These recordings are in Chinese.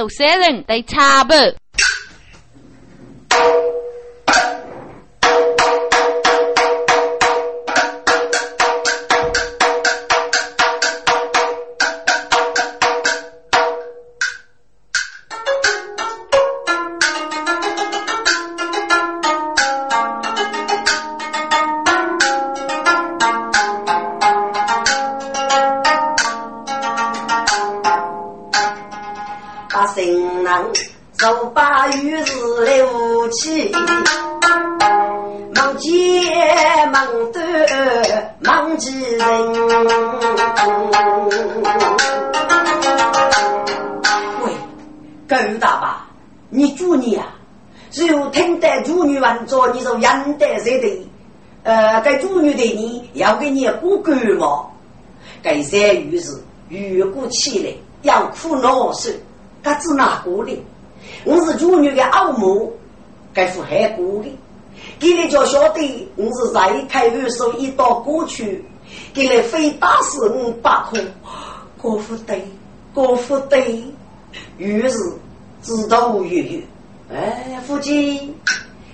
有些人的起来要苦恼事，他只哪个的？我是主女的奥母，该负害过的。给你就晓得我是在开二手一道过去，给你非打死我不可。过不得，过不得。于是知道月月，哎，夫妻。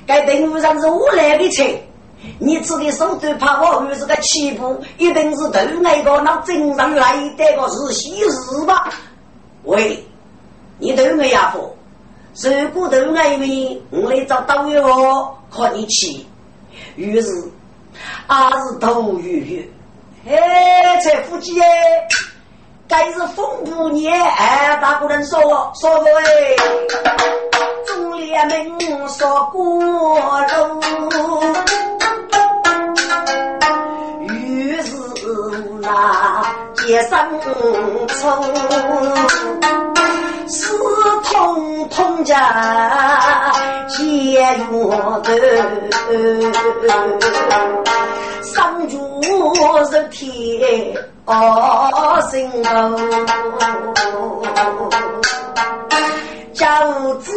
该登路上是我来的车，你吃的手段怕我又是个起步，一定是头那个那真上来的个是喜事吧？喂，你头那家伙，如果头那面我来找导游哦，看你去。于是，还是头鱼鱼，哎，这夫妻哎，该是风不年哎，大不能说说哎。中联门说过路，那街上冲，四通通家结缘头，上主是天哦心头。教子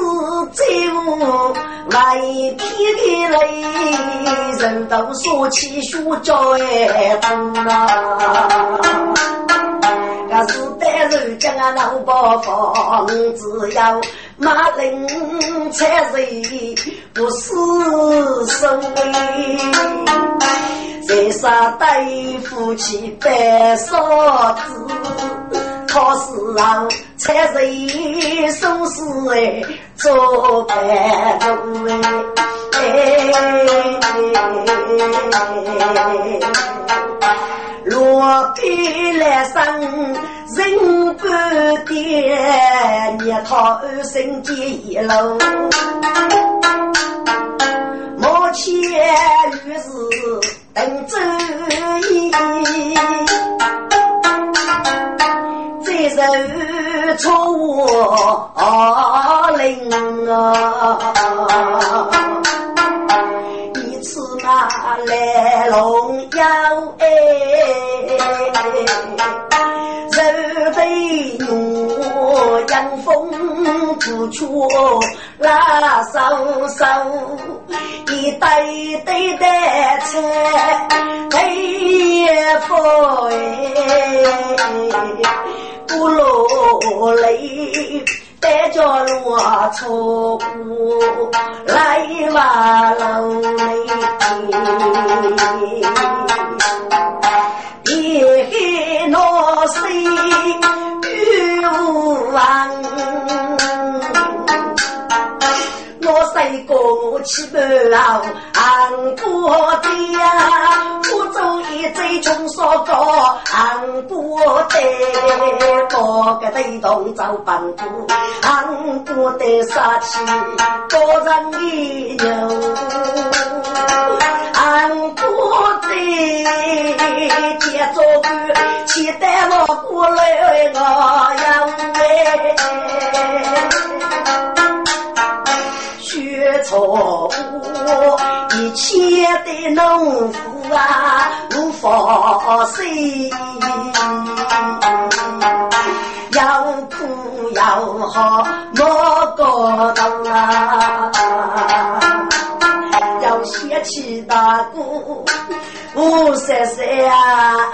在屋来天的泪，人都说起学教哎多啊。可是带人家啊老包房，只要马铃菜水不是生意，在啥带夫妻白嫂子。考试后，才是收拾哎，做饭做哎，落地来生人不点，一套生计一路，目前于是等周易。手出灵啊！一次那来龙腰哎，手背牛阳风不出拉手手，一堆堆的菜配饭哎。不落泪，带着落错来瓦楼里，别黑那水雨无我三个我七八老，安过的呀，福州一贼穷少个，安过的，多个对动走半步，安过的杀气多人的牛，安过的接着干，期待我过来我要哎。错误，一切的农夫啊，无法信。要苦要好莫个当啊，要写起大哥，五三三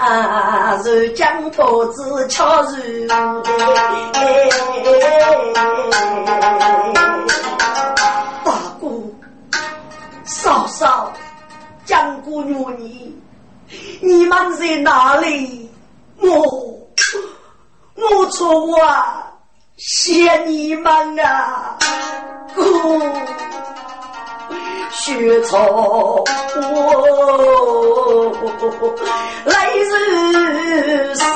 啊，如将脖子敲嫂嫂，江姑娘你，你们在哪里？我，我错啊谢你们啊，姑，雪草我来日生。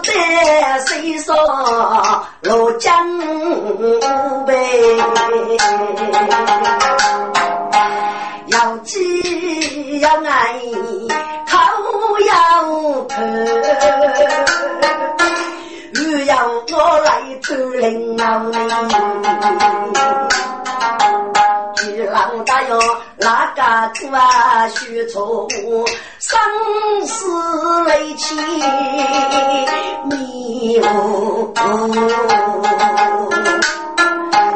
疾苦在身上落江北，要饥要爱，口要渴。要我来出领导你，巨浪大哟，哪个出啊？许错生死泪起迷雾，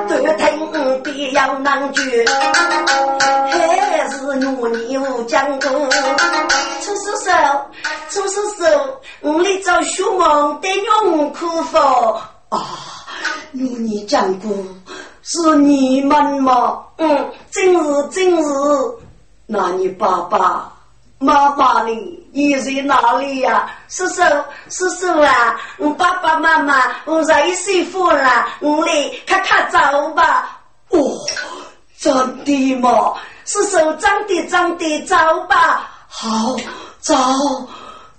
都听必要难绝，还是我牛讲过，出出手，出出手。我来找学问的用苦否？啊，如你讲过，是你们吗？嗯，真是真是。那你爸爸妈妈呢？你在哪里呀？叔叔叔叔啊，我爸爸妈妈我在媳妇了，我来看看走吧。哦，真的吗？叔叔真的真的走吧。好，走。早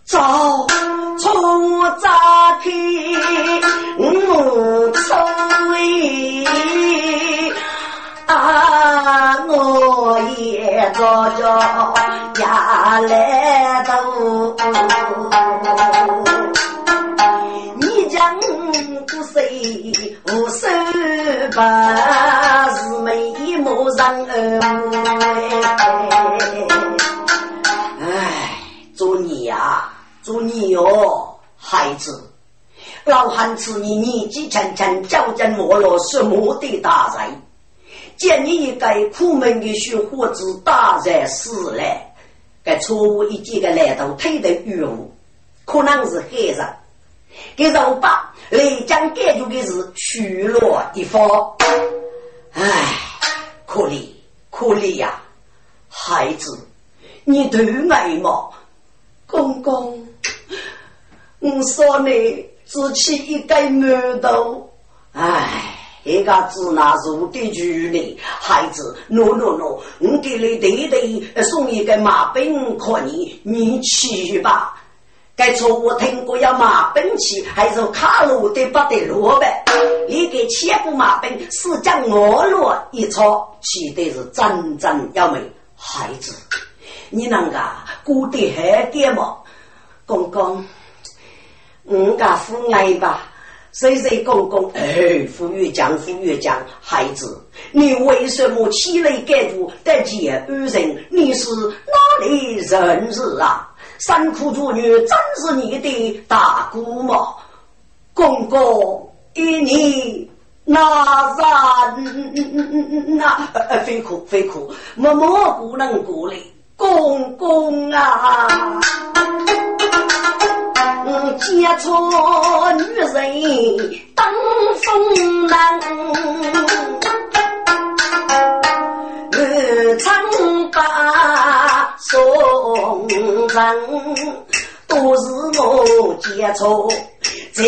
从扎开我吹，啊，我也早早呀来到，你讲不谁无手把是眉毛上哎，做你呀！祝你哟，孩子，老汉子你年纪轻轻，脚尖没落，什么的大人，见你一个苦闷的小伙子，大人死了，该错误一几个来到推的冤枉，可能是害人，给老爸来讲感觉的是虚弱一方，唉，可怜可怜呀，孩子，你都爱吗？公公。我说你只起一根馒头，哎，一个只拿入的距离，孩子，喏喏喏，我给你弟弟送一个马鞭可你，你去吧。该错我听过要马鞭去，还是卡路的不得落呗？你给切不马鞭，是将我落一撮，骑的是真真要美。孩子，你能个过得好点吗？公公。我家父爱吧，谁谁公公？哎，富裕讲，富裕讲，孩子，你为什么起来改读得见恩人？你是哪里人士啊？三苦主女真是你的大姑吗？公公，一你那人那呃，非苦非苦，默默不能过来，公公啊！接错女人当风浪，二长把送人，都是我接错。情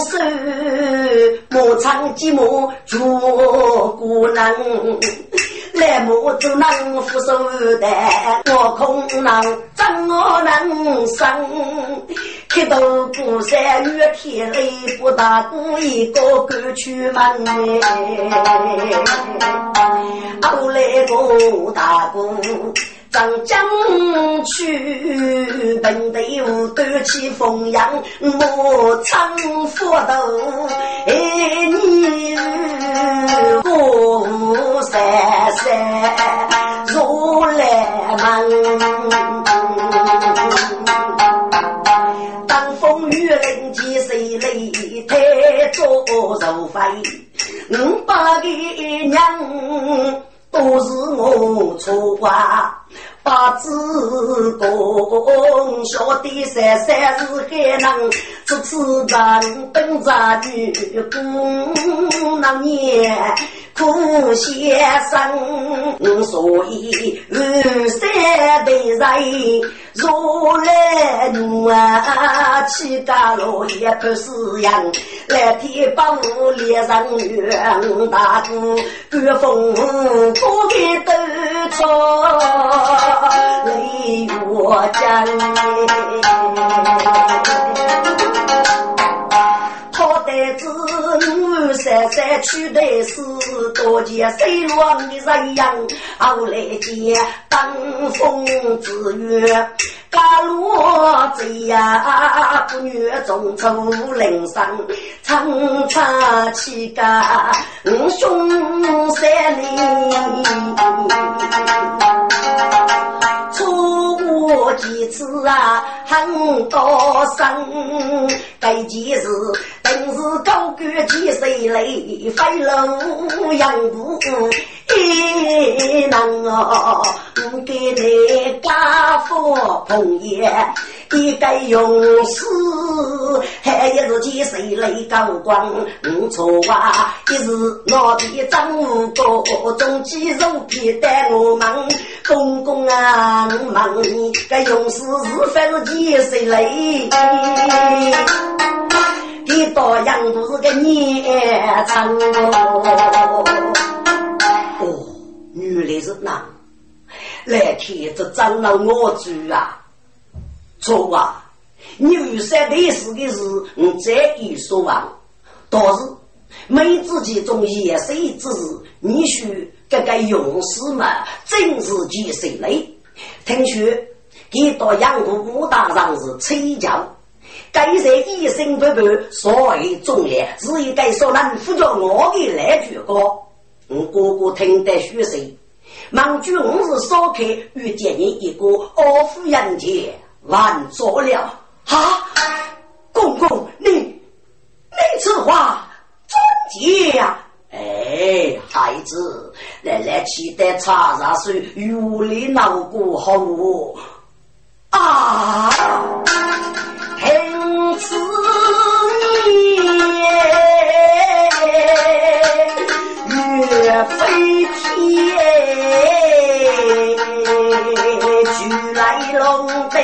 手莫唱寂寞绝孤人，来莫只能俯首的，我空能怎我能生？铁头孤山月天雷不打鼓，一个个去门。后来我打鼓。长江去，本队伍端起凤阳，莫唱佛头，哎你过山山如来门，当风雨临急谁来抬做肉飞？五百个娘。都是我错啊！把子功晓得三三是还能，这次人等着女姑那年苦先生，所以二三代人如来奴啊，七家老爷不是样，来天把我列上元大哥，官风不给都错，泪我将。好歹子我三三去的是多见水乱的人样，后来见当风之月，家路贼呀，不女中出林上，长长气家五兄三里。错几次啊，很多生，该件事定是高官几岁来飞龙养虎，一能哦，给你家父朋友。一个勇士，还一是几岁来高光，不错啊！一是脑皮长五个，中肌肉皮带我忙，公公啊，忙你个勇士是非是几岁来？你到样都是个年长哦。原来是那，来看这长了我猪啊！错啊！你有三历史的事，你再一说完。倒是没自己种野生之事，你须这个勇士嘛，正是几岁嘞？听说给到杨国武大上是吹教，该在一生不败，所谓忠烈，是一该说能扶着我的来句歌。我哥哥听得虚实，忙句我是少开遇见你一个傲夫人杰。完做了啊！公公，你你此话怎讲？哎，孩子，奶奶期待茶茶水，有你闹过好啊！听此言，岳飞天，来龙灯。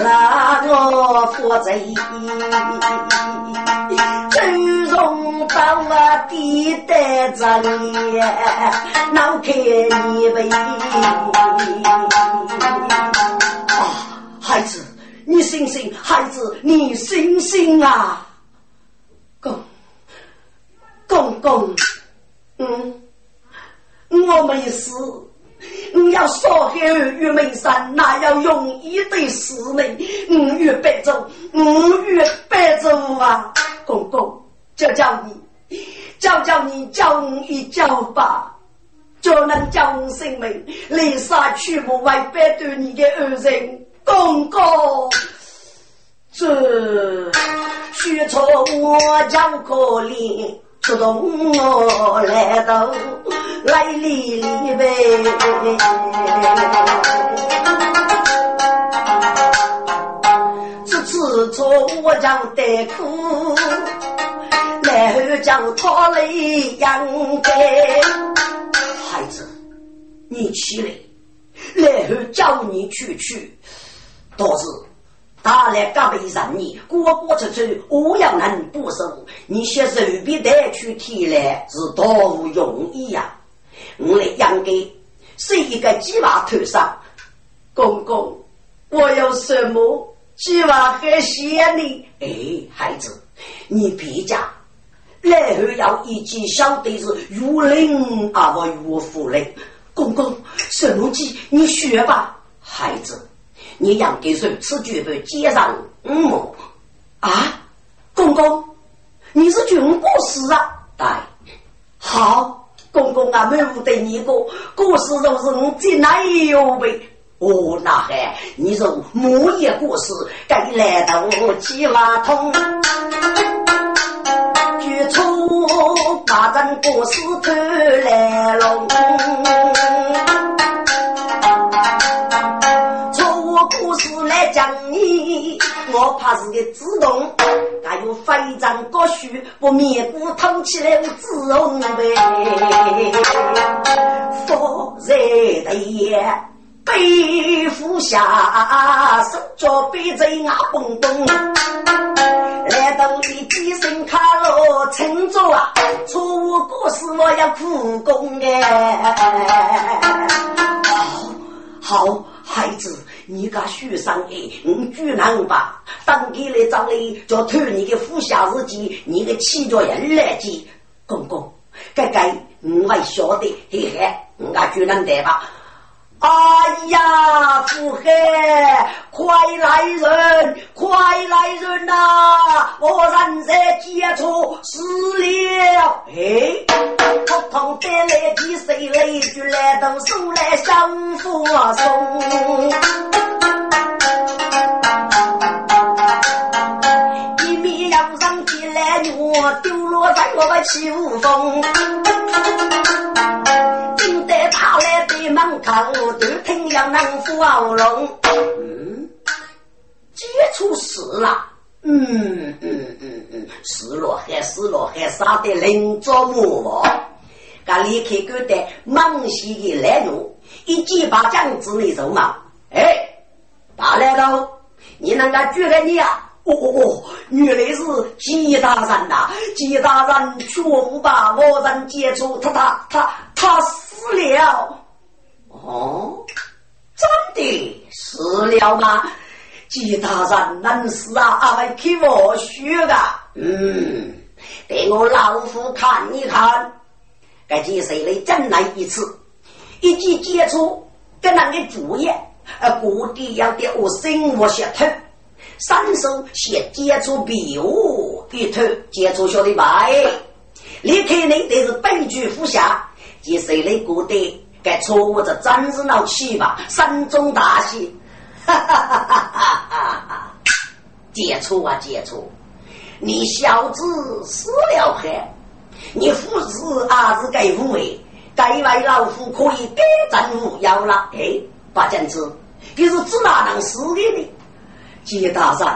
那个负责周荣到我地带着你，闹开你为啊，孩子，你醒醒，孩子，你醒醒啊！公公公，没事。你要少给二月门山，那要容易的事呢。五月白昼，五月白昼啊！公公，叫叫你，叫叫你，叫一叫吧，就能叫性命，离杀去不外白对你的儿人。公公，这许错我叫可怜。出动我来到来里里呗，这次错我叫得苦，然后将他来养该。孩子，你起来，然后叫你去去，倒是。他来隔壁让你过过出去，我要能不收。你先随便带去提来，是多无容易呀！我来养给是一个鸡娃头上，公公，我有什么鸡娃还嫌你？哎，孩子，你别讲，然后要一起晓得是如林啊，我如虎嘞。公公，什么鸡？你学吧，孩子。你养给谁吃绝不接上嗯啊，公公，你是军过事啊？对，好，公公啊，没有对你过。过世都是我最奶油呗。哦，那还你说木叶过世该来到我鸡瓦通，举出八阵过世头来龙。故事来讲你，我怕是个自动，还有非常高虚，我面骨痛起来我自红呗。佛在的夜，背负下，手脚背在牙蹦蹦。来到你几声卡罗称作啊，错误过事我要苦功哎。好。孩子，你个书上哎，我居然把当给来找你，就偷你的府下日记，你的七脚人来接，公公，该该我还晓得，嘿嘿，我居然得吧。哎呀，福海，快来人，快来人呐！我人在接触死了，哎，普通带来几岁来就来到手来相扶送，一面要上起来我丢落在我的起雾峰。门口都听要能扶喉咙，嗯，接触死了，嗯嗯嗯嗯，死了还死了还杀的人着魔，噶离开狗的猛袭的来路，一记把将子你走嘛，哎，大来头，你能够举个你啊？哦哦哦，原来是季大人呐！季大人确不把我人接触，他他他他死了。哦，真的死了吗？其他人能死啊？阿妹替我学的。嗯，给我老夫看一看。该几岁来真来一次？一记接触跟那个主业，呃，各地要给我生活血透，三手先接触比武，一头接触小的白。你看你得是悲剧服下，几岁来过的？该错误这真是闹气吧，山中大戏，哈哈哈哈哈哈！接触啊接触，你小子死了还？你父子儿子该无为，该为老夫可以给正无要了。哎，八将子，你是指哪能死的呢？吉大人，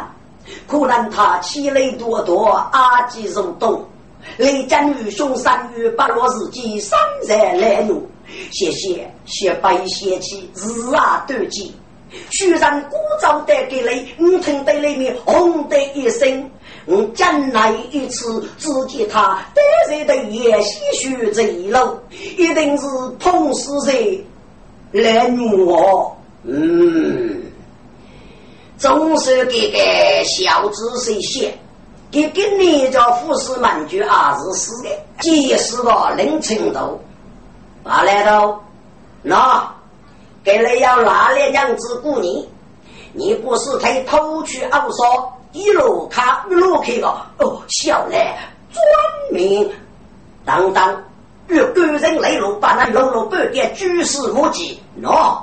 可能他气雷多多，阿吉入洞，雷将于凶三月八落日记，山在来怒。谢谢，谢白谢气，日啊斗鸡。虽然古早带给你，我听得里面轰的一声。我将来一次只见他得罪的也唏嘘这一路，一定是碰死谁来我。嗯，总是给个小子谁写，给给你叫富士满句二十四的，几十个人程度。马来头，那给了要哪里样子雇你？你不是可以偷去奥说一路卡一路开个哦，小来专名当当，与个人来路把那六路半点举世无忌。喏，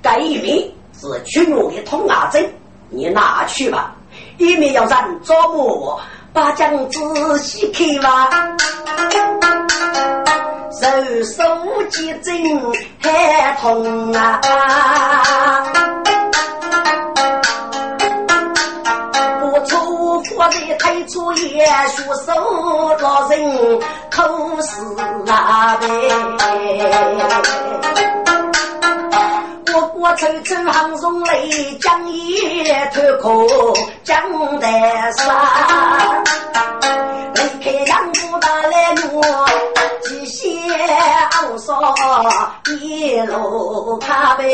该一名是群我的通牙针，你拿去吧。一面要人捉摸我，把将仔细看吧。手手结针还痛啊！不出佛的推出也学手老人口是啊呗。我我抽抽行中来将一头壳讲得啥？离开杨府大来我。昂首一路卡呗，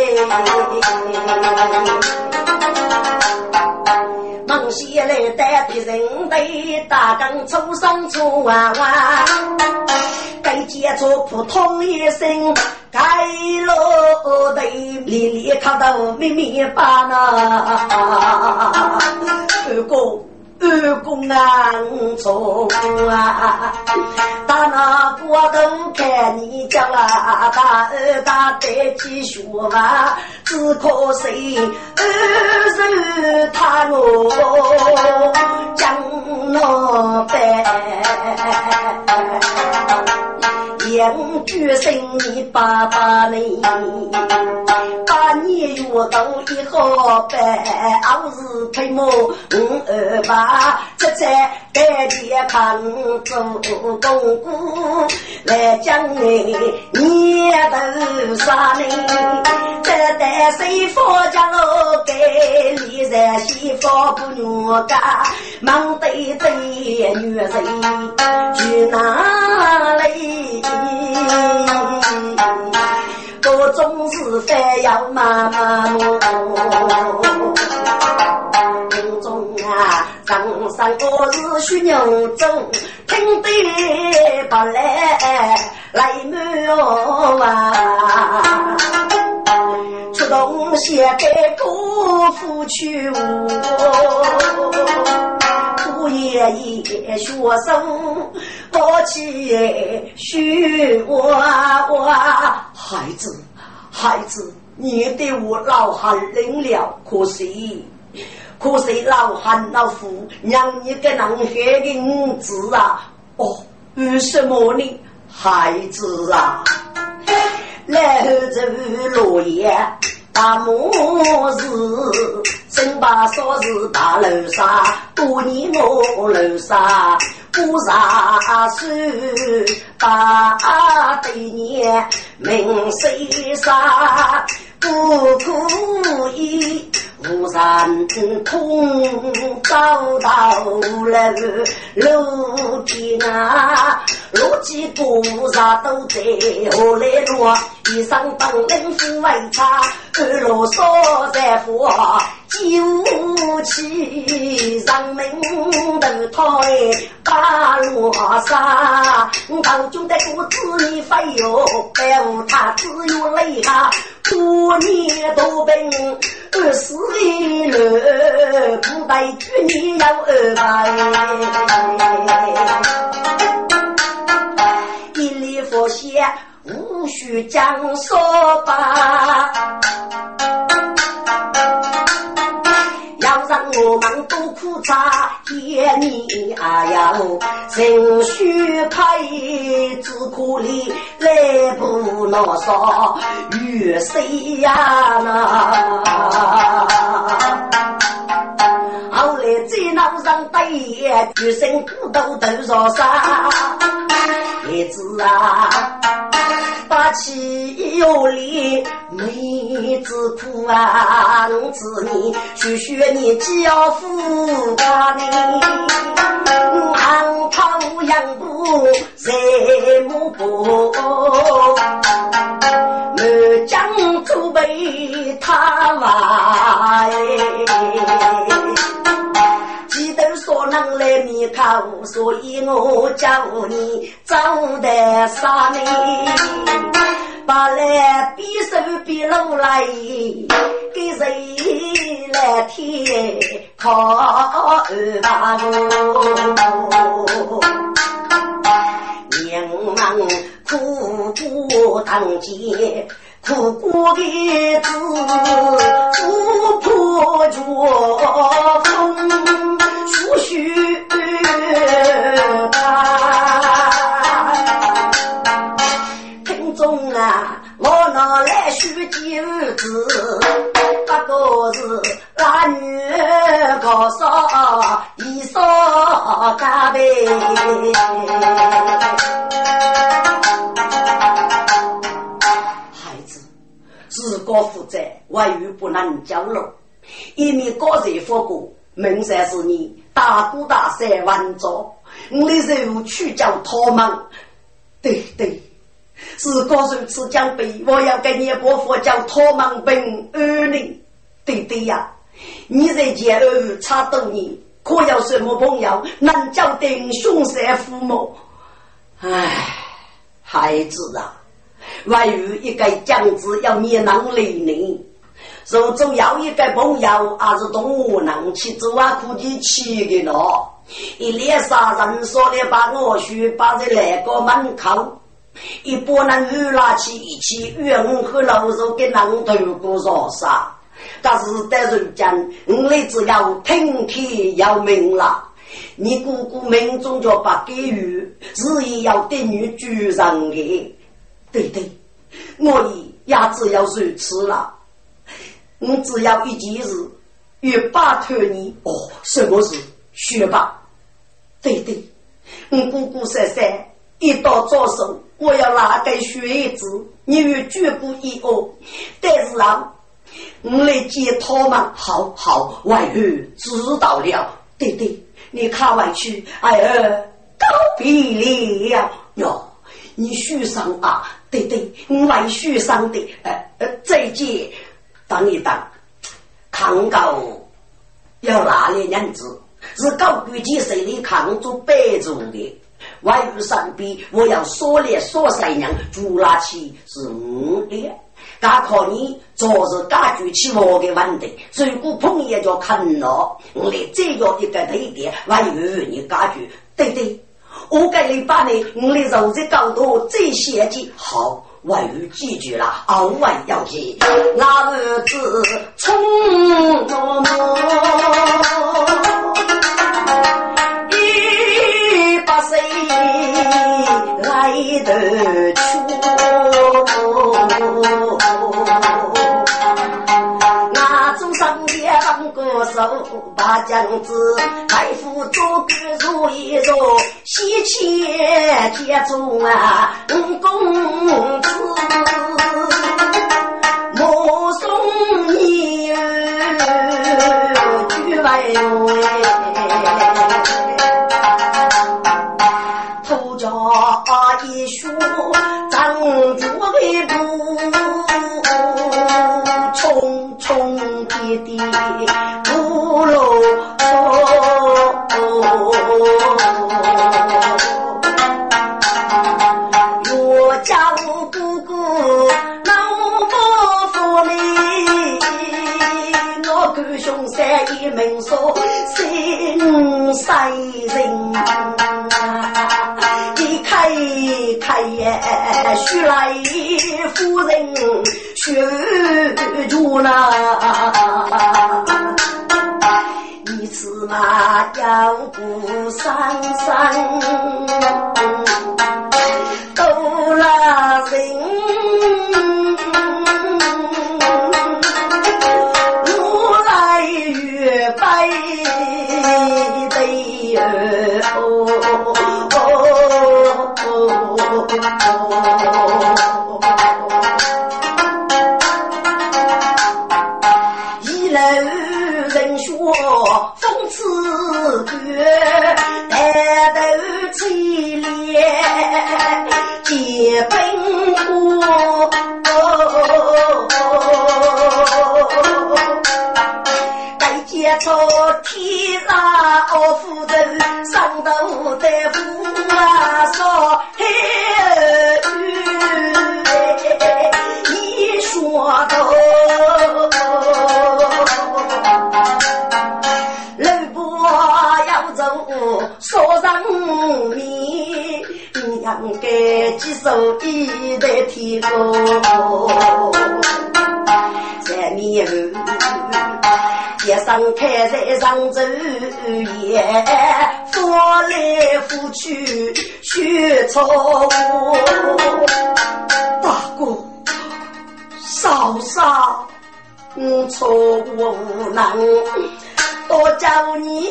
孟西来带的人对大刚出生出娃娃，该接触普通一生，该路的里里看到密密巴那，二哥。二公啊，错啊！打那国都看你家啊，大二大得起学啊，只可惜二是他我将老板，养举生你爸爸你。你越到以后办，二是推磨五二八，这才带点看做公公来将你念头杀你，这代谁夫家老给你在西方不女家，忙得对女人去哪里？各种是非要妈妈摸，宫中啊，上山我是须牛走，听得不来来满啊，出东西给姑父去我。爷爷学生，抱起许我我孩子，孩子，你对我老汉认了，可惜，可惜老汉老夫让你给人黑的五子啊！哦，为什么呢，孩子啊？来后这落叶。大木是真把说是大楼上，多年我楼上不上手，把对年名水沙不可以。无人通，找到了楼梯啊，路几步啥都在何来路？一生本领夫为差，二路少在富，九起人民都推八路杀，当军的肚子里飞哟，白无他只有泪哈，多年多病二十了，不带去你要二百，一粒佛血。无需讲说吧，让我们都苦茶，也你啊哟，情绪配只可怜来不牢骚，与谁呀那？后来在脑上对，一身骨头都烧杀，叶子啊。把气有力，妹子苦啊，子你学学你教父啊你，昂头扬步在幕布，满江祖辈他娃记得说能来你口，所以我叫你走得啥呢？把来比手比路来，给谁来贴靠二大哥？娘们苦苦当街，苦过的子，不破脚风，叔叔拿来数金子，不过是那女高烧一烧干杯。孩子，自个负责，外语不能交流。一面高人佛过，名山是你大哥大三万座，我的任务去叫他们。对对。是高手持奖杯，我要给你伯父叫托梦本二零。对对呀，你在前儿差多年，可有什么朋友能交定兄山父母？唉，孩子啊，万有一个将子要你能力呢。如果要一个朋友，还是动物能去做啊？估计去的咯。一连杀人，说的把我去把在那个门口。一拨那鱼拉起一起，鱼和老肉给人头过烧杀。但是在人间，你只要听天由命了。你姑姑命中就不给予，日夜要等你主人的。对对，我也只要如此了。我只要一件事，欲霸托你。哦，什么事？学吧。对对，我姑姑三三，一到早上，我要拿给学子，你与绝不一哦。但是啊，我来接他们。好好，外儿知道了。对对，你看外去，哎儿告别了哟。你书上啊，对对，我外书上的，呃呃，再见。等一等，康高要哪里人子？是高贵几岁的康做白族的。外语上边，我要说来说三娘，朱拉起是我的。刚靠你昨日解决起我的问题，如果碰也叫看了，我来再要一个推点，外语你解决，对对。我给你把你我的肉质高度最先进好，外语记住了，偶尔要记。那日子匆忙，一百岁来得出。歌手把将子，大夫做官如一座，西迁接中啊，公子，莫送你去外头家一书，张住的步。的不落我家姑姑老伯父你，我哥兄三一门说心塞人，一开开呀，徐来夫人学住了。你此马要不三三，都拉人，我来越白的一讽刺句，抬头起脸结本过。该接错天上我负责上头的不啊说嘿该接受一代天公。三年后，街上开在上州也，夫来夫去学错大哥，嫂嫂，我错无能。多叫你，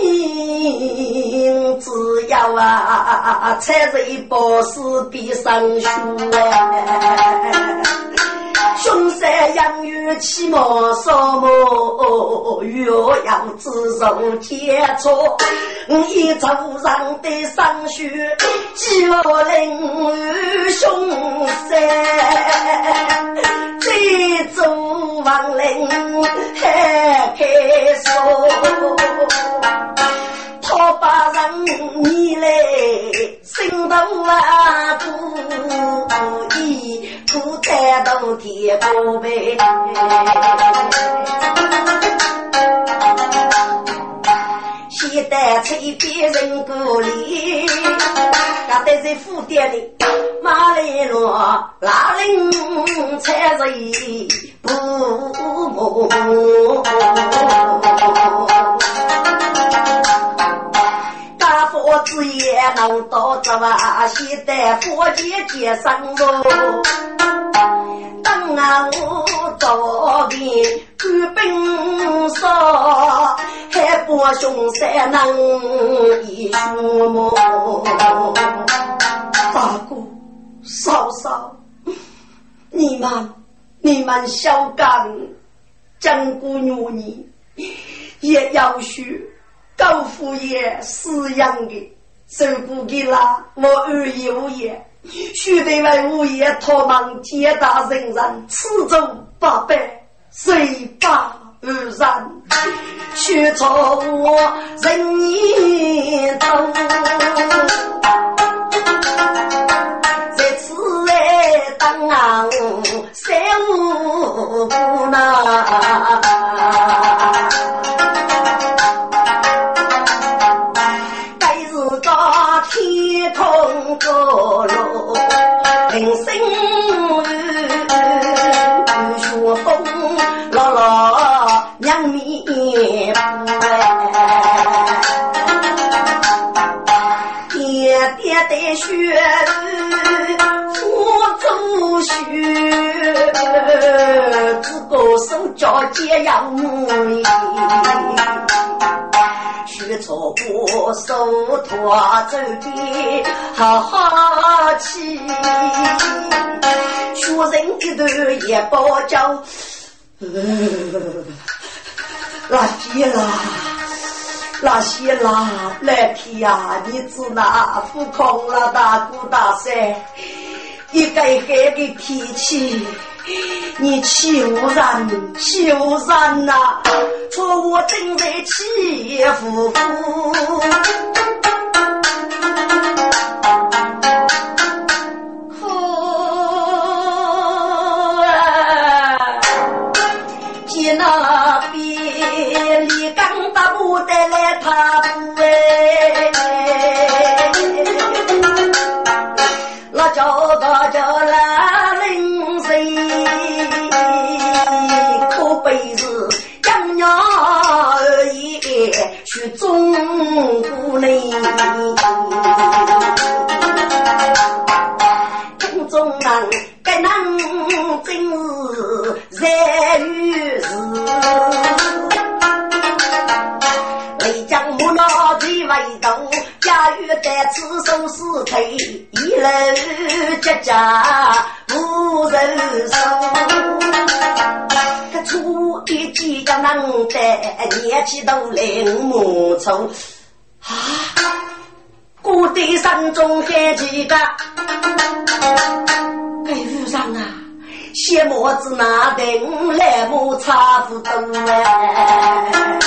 只要啊，踩着一把石壁上学。凶山养育起毛少毛，又要自受接触。一早上的上学，几我邻凶山，这走亡灵还开锁，他把人你来心头啊不依。不带到天高呗，现在吹别人鼓励，刚才在府店里马来罗拉人才人不梦。我子也能到这哇，现在佛前接生喽。等啊我早点官兵少，还把凶山能一树木。大哥，嫂嫂，你们你们小刚，江姑娘你也要许高夫爷饲养的，受不给了我二爷无言。须得为物业托忙皆大人人，此中八百，谁把而然？却错我人言多，在此来当三五不难。叫解阳母，许错过手托走的好好气，学人一头一包浆，那些啦，那些啦，来天呀，你知那浮空了大姑大婶，一个黑的天气。你欺负人，欺负人呐！错我正在欺负。得，年纪都零木粗啊！古代山中还几个？该路上啊，写么子那等来木差不多哎。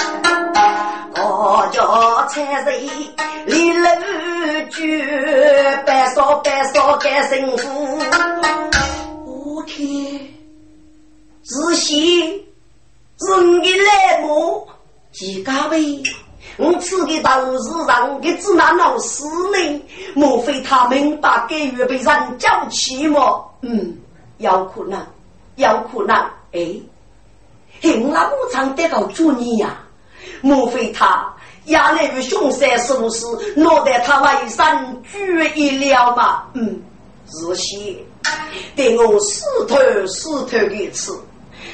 我叫菜人，离楼居，白烧白烧干辛苦。我天，是谁？是你的来母？几家位？我吃的都是让给子那老师呢？莫非他们把给予被人叫起么？嗯，有可能，有可能。哎，嘿，我那武昌得个祝你呀？莫非他压来于凶山术士，落得他外山举一了吗？嗯，是些，对我死头死头的吃。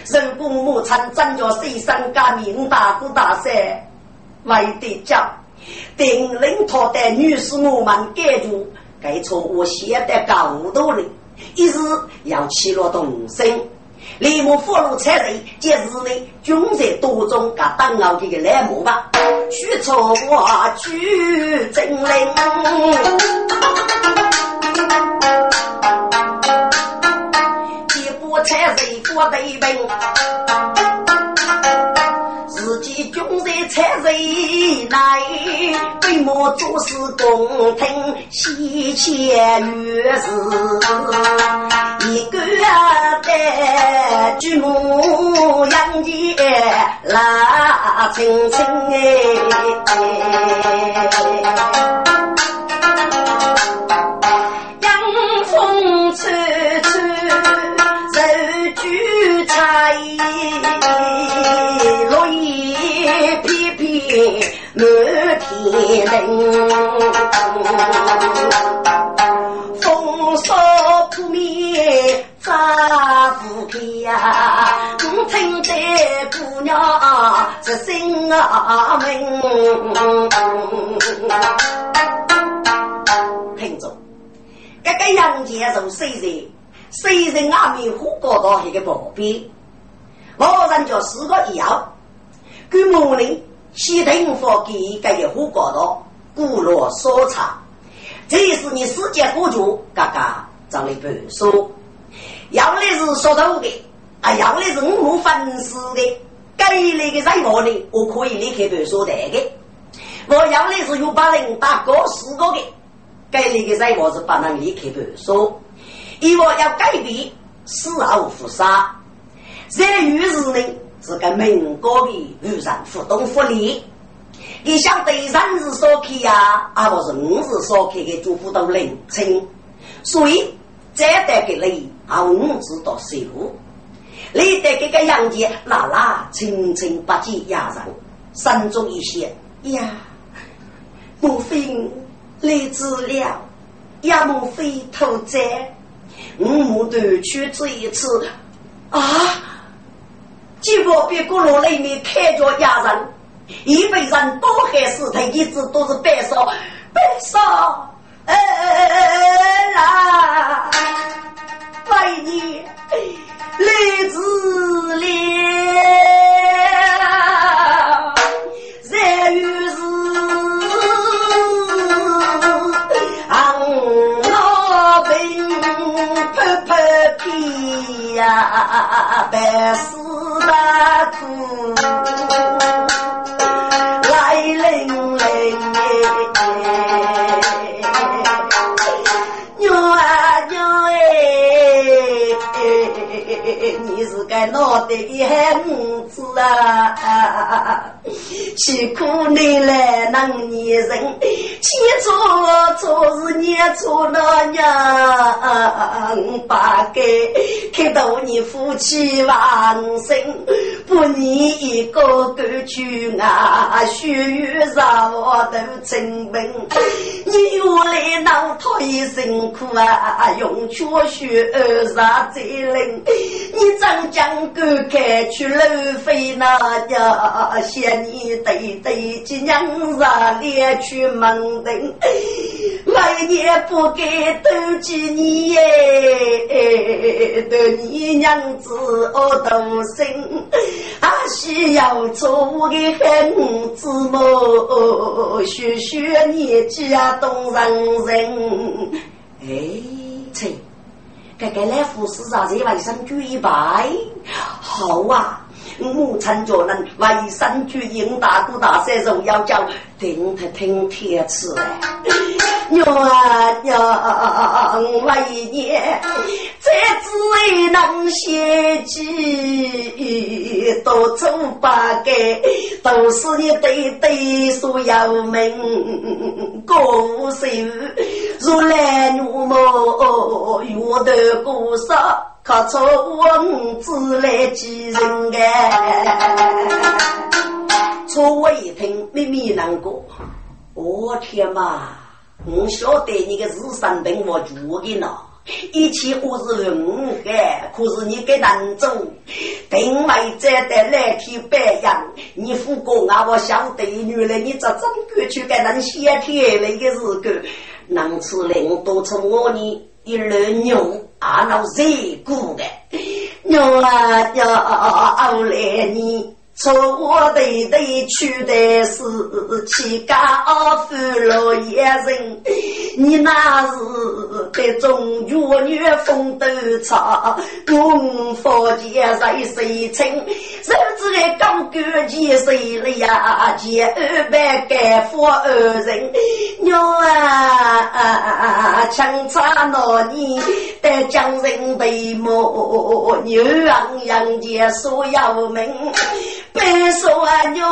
人工牧场真叫谁生革命大哥大赛，为的叫定领他的女士我们改住，该错我写的高度了，一日要起了动身。李牧俘虏财人，今日呢，军在多中，噶当奥这个来木吧，许错我举真令，一部财人过对兵。才人来，规模做事公平，喜钱越是一个的举目养的那青青哎。天冷，风霜扑面在啊，不开呀！我听得姑娘是心啊明。听着，这个杨家从谁人？谁人阿弥虎搞到一个宝贝？我人叫四个一样，据母林西屯佛给这个虎搞到古罗所藏。这是你世界国主嘎嘎长了半说，要的是说头的，啊，要的是五分丝的，给那个任何的，我可以立刻半说的的。我要的是有把人打过四个的，给那个任何是不能立刻半说。因为要改变死后复杀，在于是呢是个民国的与人互动福利。你想对人是所开呀，而不是五是所开的祝福都认清，所以这得给你啊五知道收入，你得给个杨姐拉拉清清不接压人，慎重一些呀。莫非来治了，也莫非偷贼，我目断去这一次啊，结果别个落里面开着压人。因为人多还是，他一直都是白烧白烧，哎哎哎啦，为你来自流，屁呀，白死大苦。你是个脑袋的汉子啊！辛苦你来能年人，起初初是年初那娘八该看到你夫妻万生，不你一个个去啊，血雨杀我都成本。你我来闹太辛苦啊，用缺血而杀贼人。你长两个开去路飞那呀，嫌你对对几娘子连去门庭，来年不该妒忌你耶，对你娘子我动心，啊需要做个恨子么？学学你家动人人，哎，切。该该来福士啊，这卫生局一拜，好啊！我参着人卫生局应大姑大赛荣要叫顶他听天吃娘啊娘，为你这只能写记，多走八改，都是你对对所有命，无手如来怒目，遇得过少。靠出我子来记人哎！初我一听，秘密难过。我天嘛！我晓得你个是生病我住的呢，一切我是五海，可是你给难做，定位这的来天白羊，你父公啊，我晓得原来你这真过去给人先天那个日子，能吃领多从我呢？一轮牛，阿老热过的 牛啊牛，后来你。错对对去的是七家富老爷人，你那是得中月女风头长，功夫见谁谁清，手指的高官见谁了呀？见二百干富二人，娘啊，枪插那年得将人被摸，牛羊羊见所有命。白说牛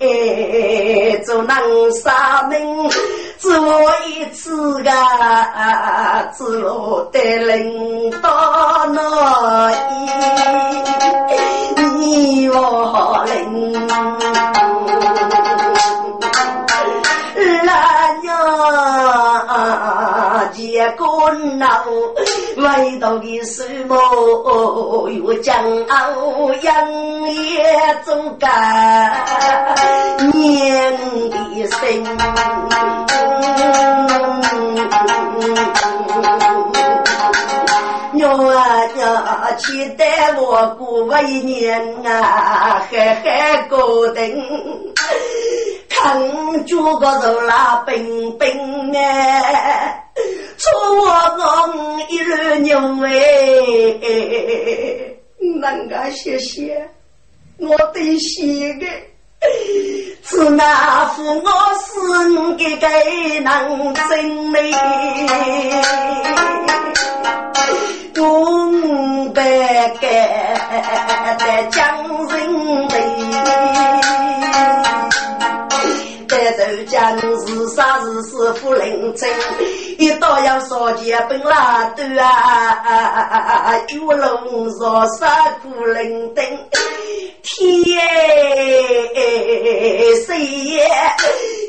哎，做能杀命，只我一次个，只落得领导那一，你我领，那娘姐功劳，为到的什么又骄傲，养也总干年的生。娘啊娘，期待我过一年啊，海海高登，看住个头拉冰冰哎，错我我一路牛哎，能个谢谢我的心个。是那父我是你个能真美，东北个在江人里。在浙江是啥是是富人村，一到要烧钱本拉多啊，玉龙烧杀苦人等，天谁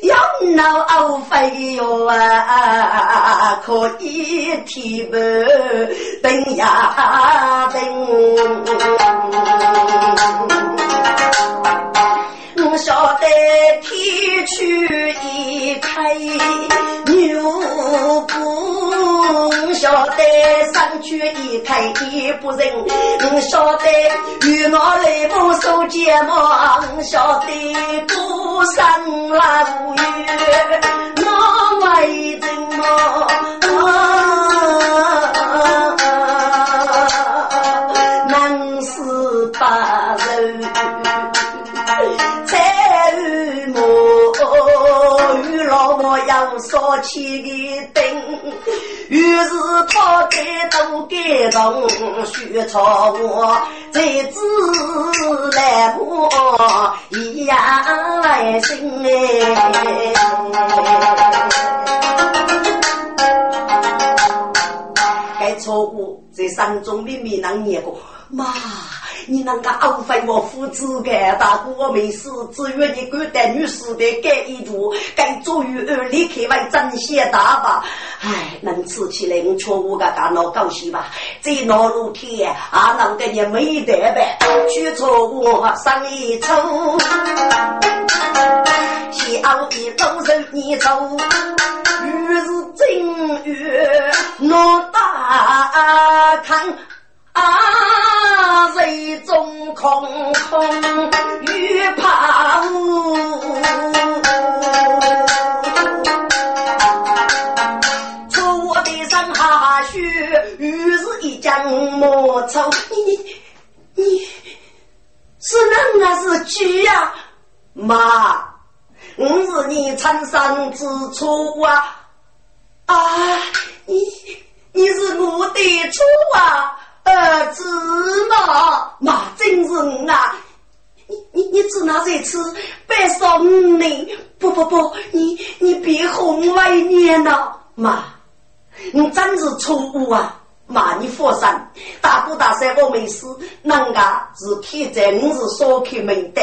要闹熬费哟啊，可以提不等呀等。山去一开一不人。我晓得与我来不受折磨，我晓得孤山拉无月，我为怎么？烧起的灯，于是他给都给动，学朝我在自来我一样来心哎。该错误在山中里面能念过妈。你那个安徽我父子的大哥我没事，只愿你管待女士的盖一住，该做于儿立刻为真些大吧。哎，能吃起来我瞧我个干老高兴吧？这老露天啊，能给你没得呗？去错我上一抽，小的都是你抽，于是正月我大看。啊，水中空空雨怕雾，出的上下雪，于是一将莫愁。你你是人啊是鸡呀？妈，我是你产生之初啊！啊，你你是我的初啊！儿子嘛，妈真是我啊！你你你只拿这次别说你，不不不，你你别哄我一年了，妈，你真是错误啊！妈，你放心，大哥大嫂我没事，人家是天在，我是少开门的，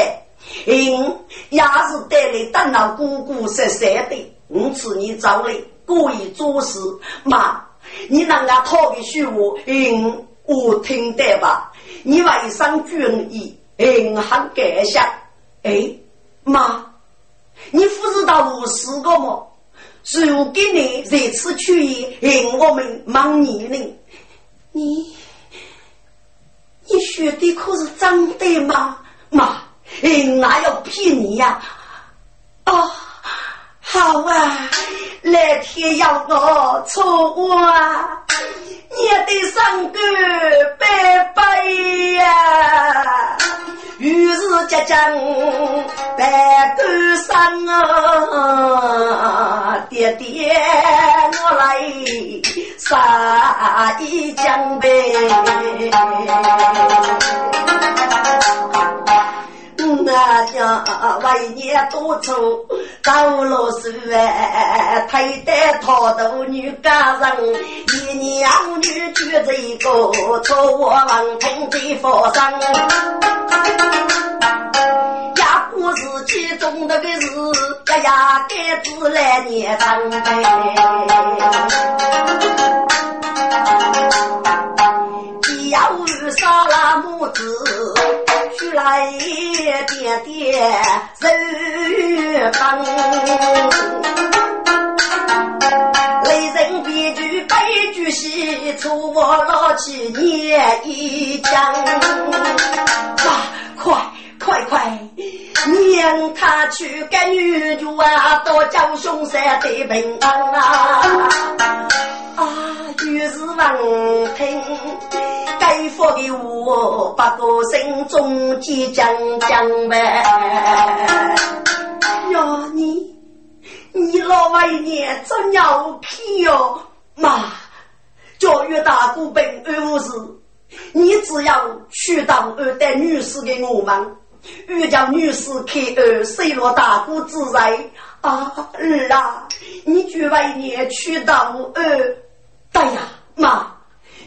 嗯，也是带来等到姑姑十三的，我赐你找来故意做事，妈，你让俺讨个虚无，嗯。我听得吧，你为上军医，很感谢。哎，妈，你不知道我是个么？如给你这次去医，我们忙你呢。你，你学的可是真的吗？妈，哎，哪要骗你呀？啊，好啊，来天要我错啊。也得上个拜拜呀！于是家将拜个上啊，爹爹我来杀一江呗。那家为年多愁，高罗树哎，推得套头女家人，一娘女举着一个，错我王平在佛上，也不是几中的个是呀呀，该自来年长呗。要杀了母子，来点点肉棒。雷人悲剧悲剧戏，出我老七念一江。啊，快快快！撵他去跟女主啊，多叫凶山的平安啊！啊，于是闻听该佛的我，八个心中即将将呗。呀，你你老外娘真要气哟！妈，教育大姑本二无事，你只要去当二代女士给我们。欲叫女士开儿，谁落大姑自在啊？儿啊，你去外年娶到儿，对呀，妈，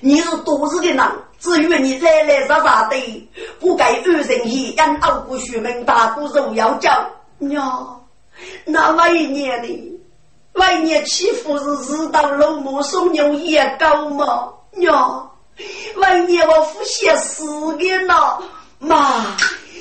你是多日的人，至于你来来杀杀的，不该二人一样傲骨血门，大骨肉要叫娘。那外年呢？外年欺负是日当老母送牛也高吗？娘，外年我夫写四年了，妈。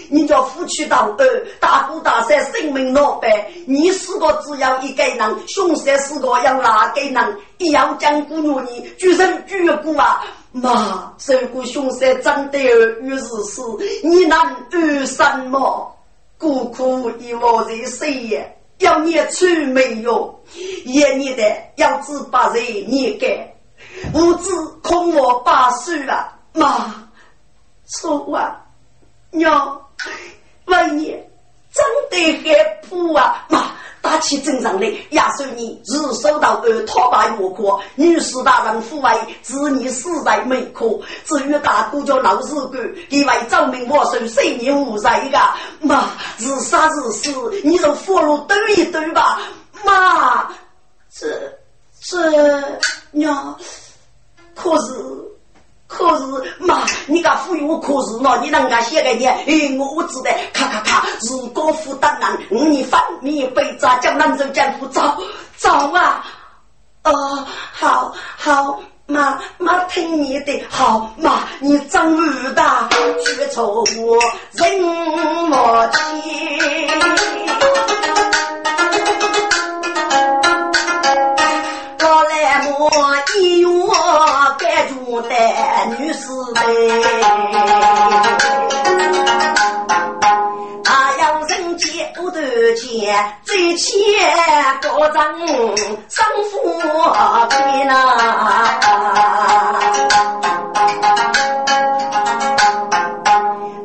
你叫夫妻到二，大哥大嫂性命难保。你四个只要一个人，兄弟四个要哪个人？一样将姑娘你举身举骨啊！妈，如果兄弟真的有日事，你能安什么？孤苦一我在谁也？要你出没有？也你的要知八人你给，无知恐我八岁了。妈，错啊，娘。万你真得害怕啊！妈，打起阵仗来，压岁你日收到二托拜莫可，女士大人抚慰，子女死在门口。至于大姑叫老日干，因为照明我手，谁年无在个？妈，日杀日死，你就活路兜一兜吧。妈，这这娘，可是。可是妈，你个富有可是喏，你人家写给你，哎，我知道，咔咔咔，如果负担难，你翻面背着江南走江湖走走啊！哦，好好，妈妈听你的，好妈，你长大去错我人莫听，我来莫。住的女士们，他要人接不得钱，最欠个张生父亲呐。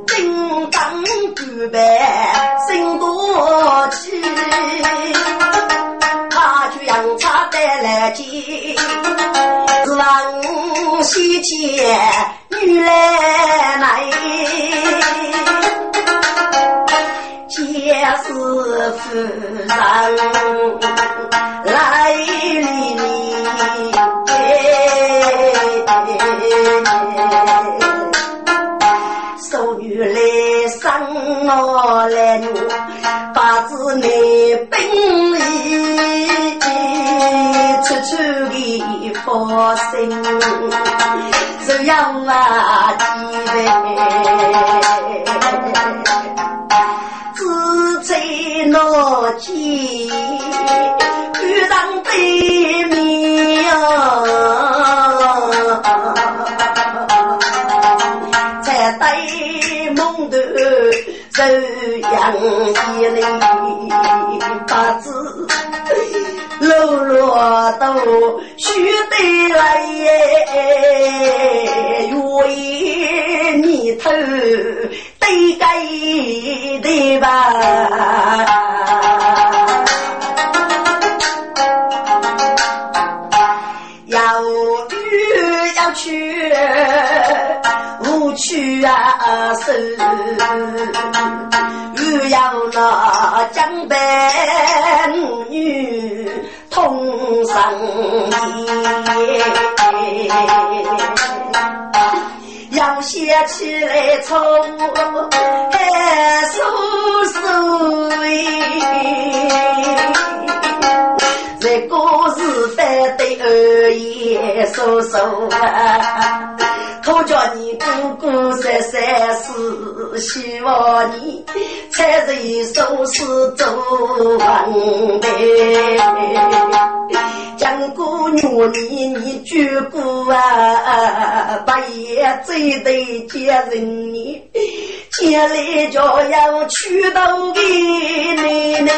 叮当举办心多气，他就让他带来钱。西街女来来，皆是夫人来哩哩，手女来生我来女，八字内本里。处处的发生，这样啊记得，这样一类八字。落落都须得来耶，月夜你偷得给的吧，去啊！是又要那江边女同上，要写起来错，哎，叔叔哎，在国事反对，叔叔啊！可叫你哥哥三三四，希望你才是收拾做房的。江姑娘你你举过啊，半夜最得接人你，接来就要去到给奶奶。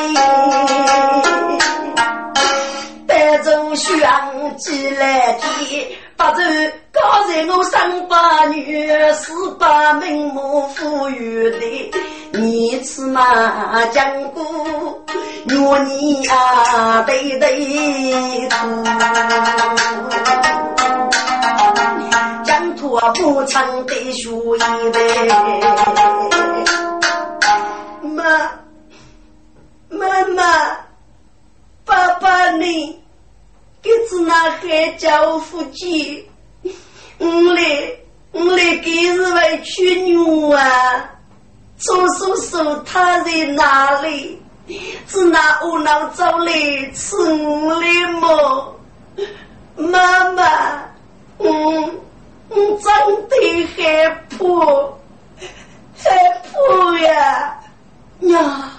带走香鸡来的，把走高在我三八女，四八名目富裕的，你吃嘛讲过，若你啊对对土，讲土不唱的书一辈，妈妈妈。爸爸，你子那海叫夫妻，我来我来给日外去牛啊！叔叔叔他在哪里？只拿我脑走来吃我的么？妈妈，嗯，我真的害怕，害怕呀！娘，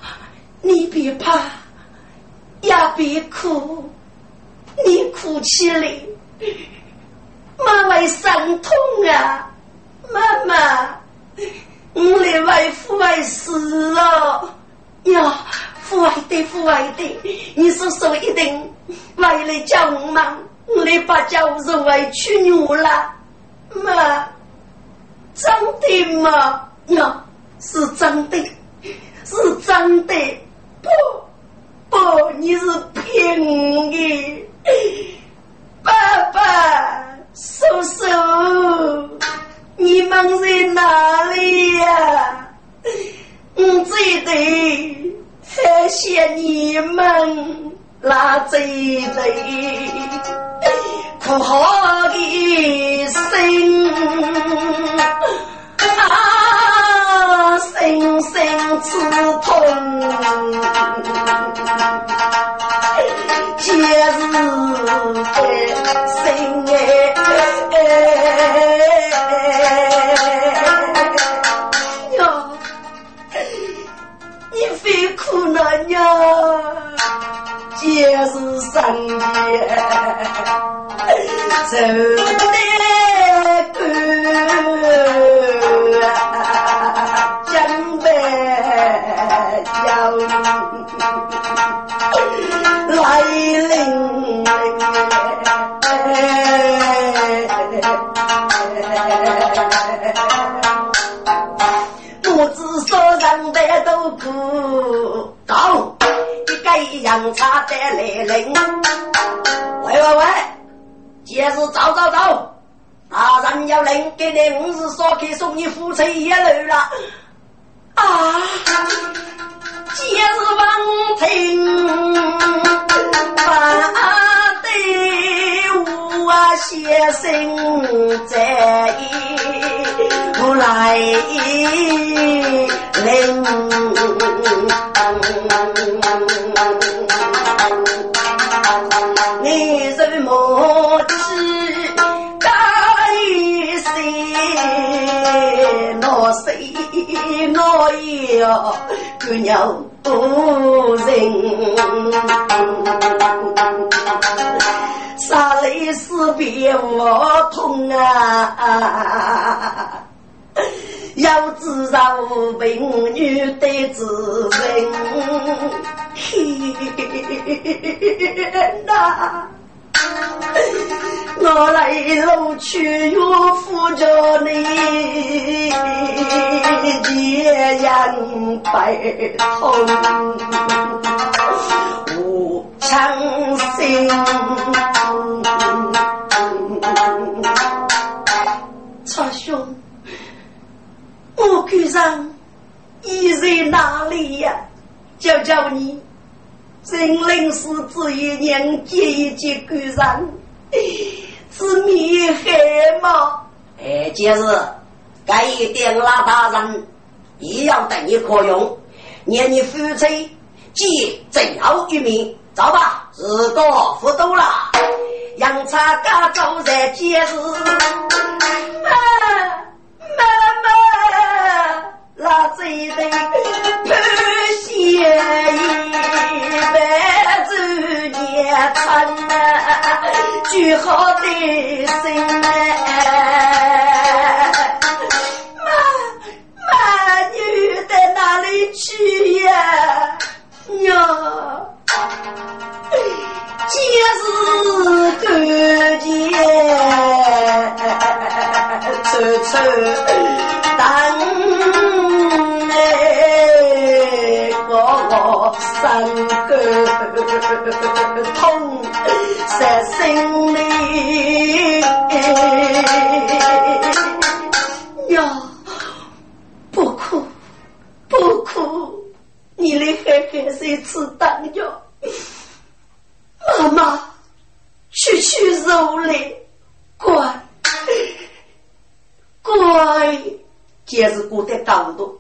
你别怕。也别哭，你哭起来，妈会伤痛啊！妈妈，我的外父外死了呀！父爱的父爱的，你叔叔一定为了叫我忙，我来把家务事委屈你了。妈，真的吗？呀，是真的，是真的，不。不，你是骗我的，爸爸、叔叔，你们在哪里呀？我最得还谢你们拉这对 可好的心啊，深深刺痛。节日的心哎，娘，你非哭了娘，节日三节走走走，大人要领，给你五十说去送你夫妻一路了啊！今日王庭。把队伍啊，先生在不来领，你什么去我谁我要姑娘。不人，杀泪死别我痛啊！要知道为女的自人，天哪！我来路去又扶着你，夜阳白头无强心。曹兄，我赶上你在哪里呀？教教你。真灵是子一年接一接赶上，是你黑吗？哎，今日该一点拉大人也要等你可用，念你夫妻既最后一名，走吧，日过福多了。杨茶家走在街市，妈妈妈，那这一对潘一百周年成啊，最好的生妈妈女到哪里去呀？娘。今日过节，处处 我心肝痛在心里。呀，不哭不哭，你来看看谁吃当药。妈妈，去去肉嘞，乖，乖，今日过得高度，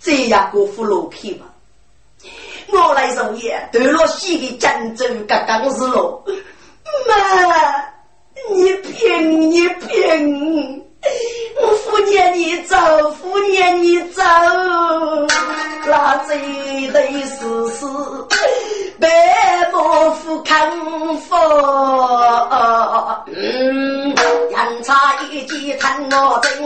这样过扶楼梯吧。我来入夜，得了西的江州刚刚是喽。妈，你骗你骗，我扶念你走，扶念你走，那这得是是。白毛夫看风，嗯，人差一记看我真，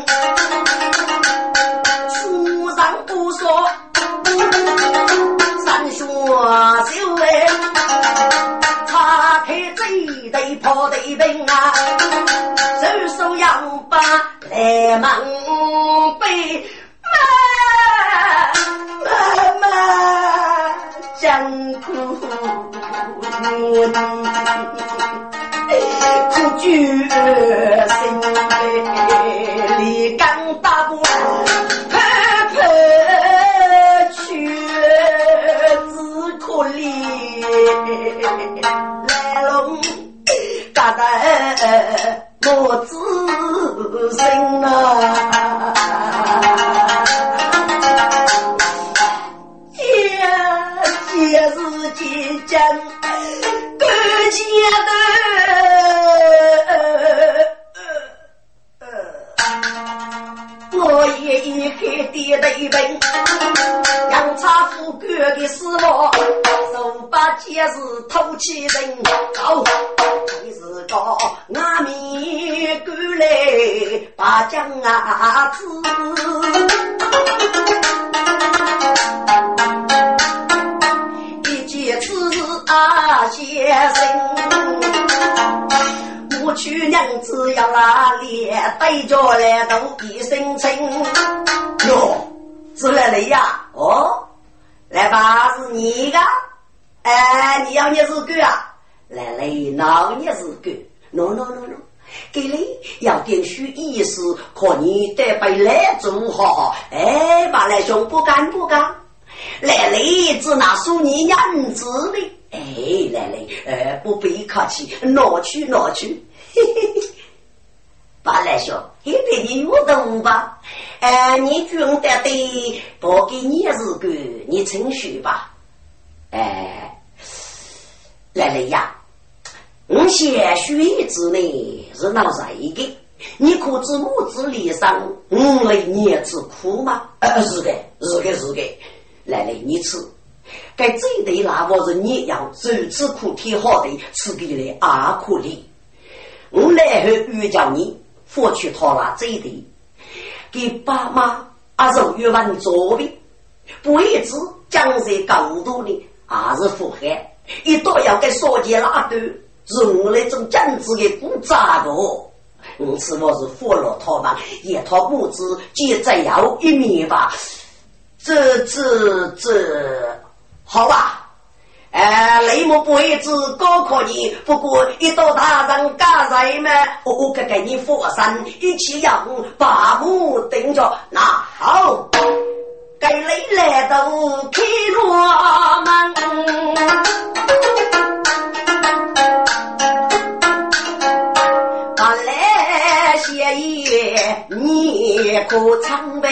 你要你是狗啊？来来，闹你是狗？no no no no，给你要点许意思，可你得被来做好好。哎，马来兄，不干不干，来来，只拿属你娘子的。哎，奶奶，呃，不必客气，拿去拿去。嘿嘿嘿，八来兄，给给你我的吧。哎，你觉得对，不给你日个，你承受吧。哎，奶奶呀，我写学子呢是闹啥一个？你可知母子离伤，五来年之苦吗？呃，是的，是的，是的。奶奶，你吃。该这一对那我是你要如此苦天好地赐给你阿苦力，我来后又叫你付去他那这一对，给爸妈阿是越往左边，不一直将在高度的还是祸害，一到要给少见拉断，是我那种将子的古渣的，因此我是服了他们，一套母子就再要一面吧，这这这。好吧，呃，雷木不会子高考你，不过一到大人干什么？我可给你佛山一起养把木顶着，那好，该来来都开罗门，把来写意你可唱呗。